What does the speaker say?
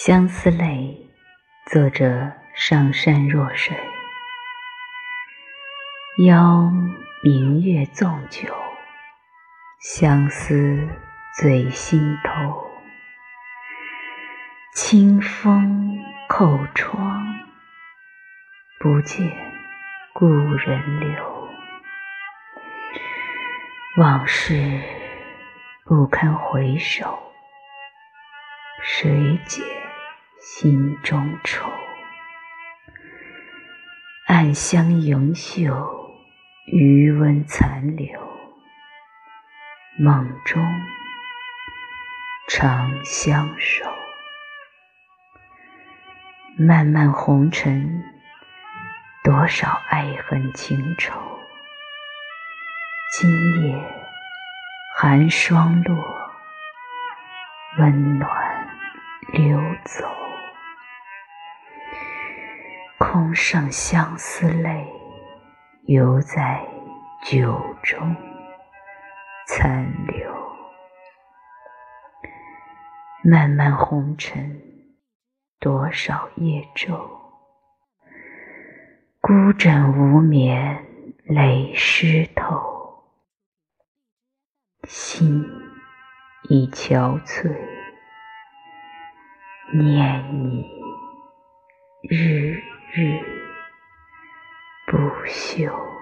相思泪，作者上善若水。邀明月纵酒，相思醉心头。清风叩窗，不见故人留。往事不堪回首，谁解？心中愁，暗香盈袖，余温残留。梦中长相守，漫漫红尘，多少爱恨情仇。今夜寒霜落，温暖流走。空剩相思泪，犹在酒中残留。漫漫红尘，多少夜昼，孤枕无眠泪湿透，心已憔悴，念你日。日不休。